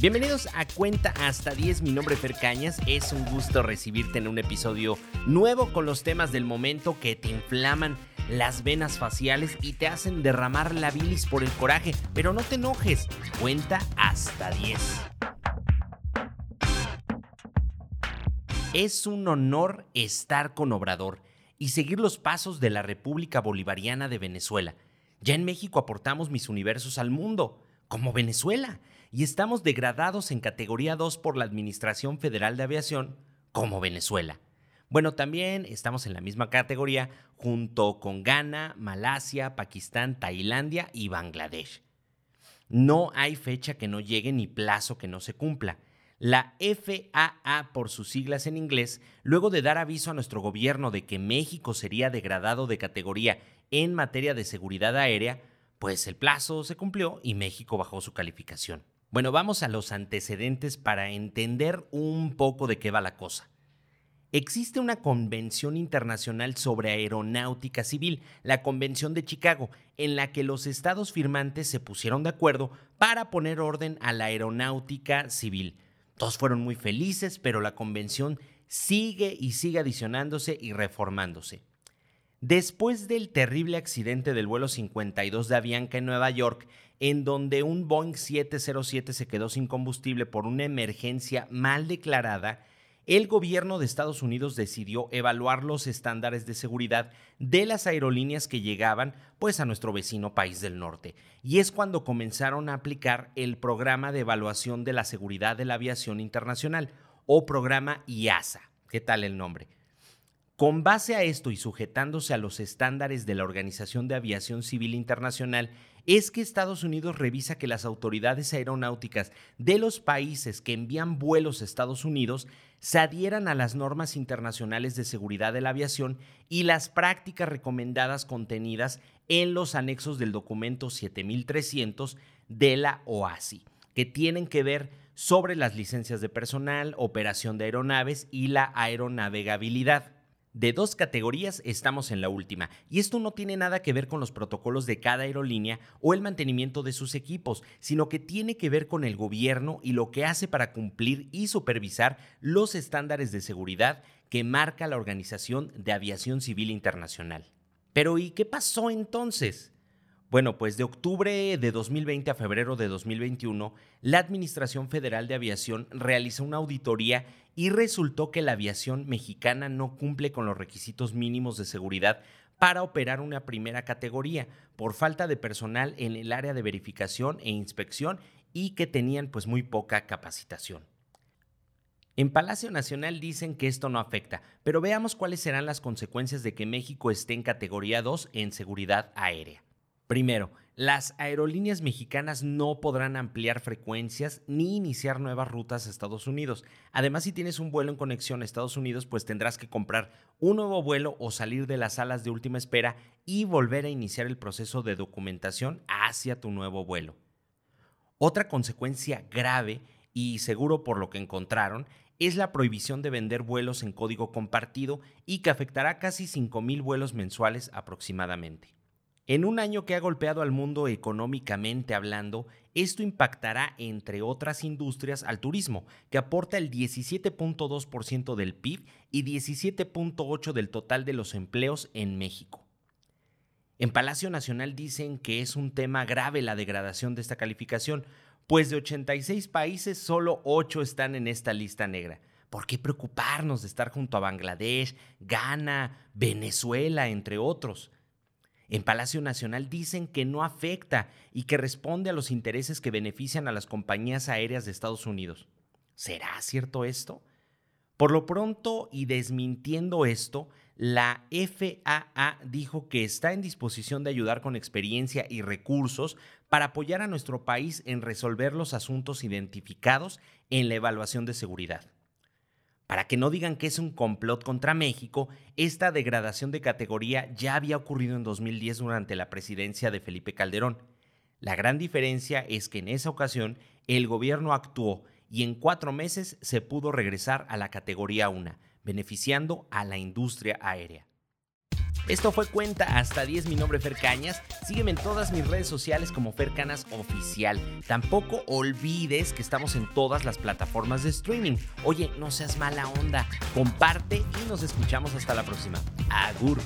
Bienvenidos a Cuenta hasta 10, mi nombre es Fer Cañas, es un gusto recibirte en un episodio nuevo con los temas del momento que te inflaman las venas faciales y te hacen derramar la bilis por el coraje, pero no te enojes, cuenta hasta 10. Es un honor estar con Obrador y seguir los pasos de la República Bolivariana de Venezuela. Ya en México aportamos mis universos al mundo, como Venezuela, y estamos degradados en categoría 2 por la Administración Federal de Aviación, como Venezuela. Bueno, también estamos en la misma categoría junto con Ghana, Malasia, Pakistán, Tailandia y Bangladesh. No hay fecha que no llegue ni plazo que no se cumpla. La FAA, por sus siglas en inglés, luego de dar aviso a nuestro gobierno de que México sería degradado de categoría en materia de seguridad aérea, pues el plazo se cumplió y México bajó su calificación. Bueno, vamos a los antecedentes para entender un poco de qué va la cosa. Existe una convención internacional sobre aeronáutica civil, la Convención de Chicago, en la que los estados firmantes se pusieron de acuerdo para poner orden a la aeronáutica civil. Todos fueron muy felices, pero la convención sigue y sigue adicionándose y reformándose. Después del terrible accidente del vuelo 52 de Avianca en Nueva York, en donde un Boeing 707 se quedó sin combustible por una emergencia mal declarada, el gobierno de Estados Unidos decidió evaluar los estándares de seguridad de las aerolíneas que llegaban pues a nuestro vecino país del norte. Y es cuando comenzaron a aplicar el programa de evaluación de la seguridad de la aviación internacional o programa IASA. ¿Qué tal el nombre? Con base a esto y sujetándose a los estándares de la Organización de Aviación Civil Internacional, es que Estados Unidos revisa que las autoridades aeronáuticas de los países que envían vuelos a Estados Unidos se adhieran a las normas internacionales de seguridad de la aviación y las prácticas recomendadas contenidas en los anexos del documento 7300 de la OASI, que tienen que ver sobre las licencias de personal, operación de aeronaves y la aeronavegabilidad. De dos categorías estamos en la última, y esto no tiene nada que ver con los protocolos de cada aerolínea o el mantenimiento de sus equipos, sino que tiene que ver con el gobierno y lo que hace para cumplir y supervisar los estándares de seguridad que marca la Organización de Aviación Civil Internacional. Pero ¿y qué pasó entonces? Bueno, pues de octubre de 2020 a febrero de 2021, la Administración Federal de Aviación realizó una auditoría y resultó que la aviación mexicana no cumple con los requisitos mínimos de seguridad para operar una primera categoría por falta de personal en el área de verificación e inspección y que tenían pues muy poca capacitación. En Palacio Nacional dicen que esto no afecta, pero veamos cuáles serán las consecuencias de que México esté en categoría 2 en seguridad aérea. Primero, las aerolíneas mexicanas no podrán ampliar frecuencias ni iniciar nuevas rutas a Estados Unidos. Además, si tienes un vuelo en conexión a Estados Unidos, pues tendrás que comprar un nuevo vuelo o salir de las salas de última espera y volver a iniciar el proceso de documentación hacia tu nuevo vuelo. Otra consecuencia grave y seguro por lo que encontraron es la prohibición de vender vuelos en código compartido y que afectará casi 5.000 vuelos mensuales aproximadamente. En un año que ha golpeado al mundo económicamente hablando, esto impactará, entre otras industrias, al turismo, que aporta el 17.2% del PIB y 17.8% del total de los empleos en México. En Palacio Nacional dicen que es un tema grave la degradación de esta calificación, pues de 86 países solo 8 están en esta lista negra. ¿Por qué preocuparnos de estar junto a Bangladesh, Ghana, Venezuela, entre otros? En Palacio Nacional dicen que no afecta y que responde a los intereses que benefician a las compañías aéreas de Estados Unidos. ¿Será cierto esto? Por lo pronto, y desmintiendo esto, la FAA dijo que está en disposición de ayudar con experiencia y recursos para apoyar a nuestro país en resolver los asuntos identificados en la evaluación de seguridad. Para que no digan que es un complot contra México, esta degradación de categoría ya había ocurrido en 2010 durante la presidencia de Felipe Calderón. La gran diferencia es que en esa ocasión el gobierno actuó y en cuatro meses se pudo regresar a la categoría 1, beneficiando a la industria aérea. Esto fue Cuenta hasta 10, mi nombre Fer Cañas. Sígueme en todas mis redes sociales como Fer Canas Oficial. Tampoco olvides que estamos en todas las plataformas de streaming. Oye, no seas mala onda, comparte y nos escuchamos hasta la próxima. Agur.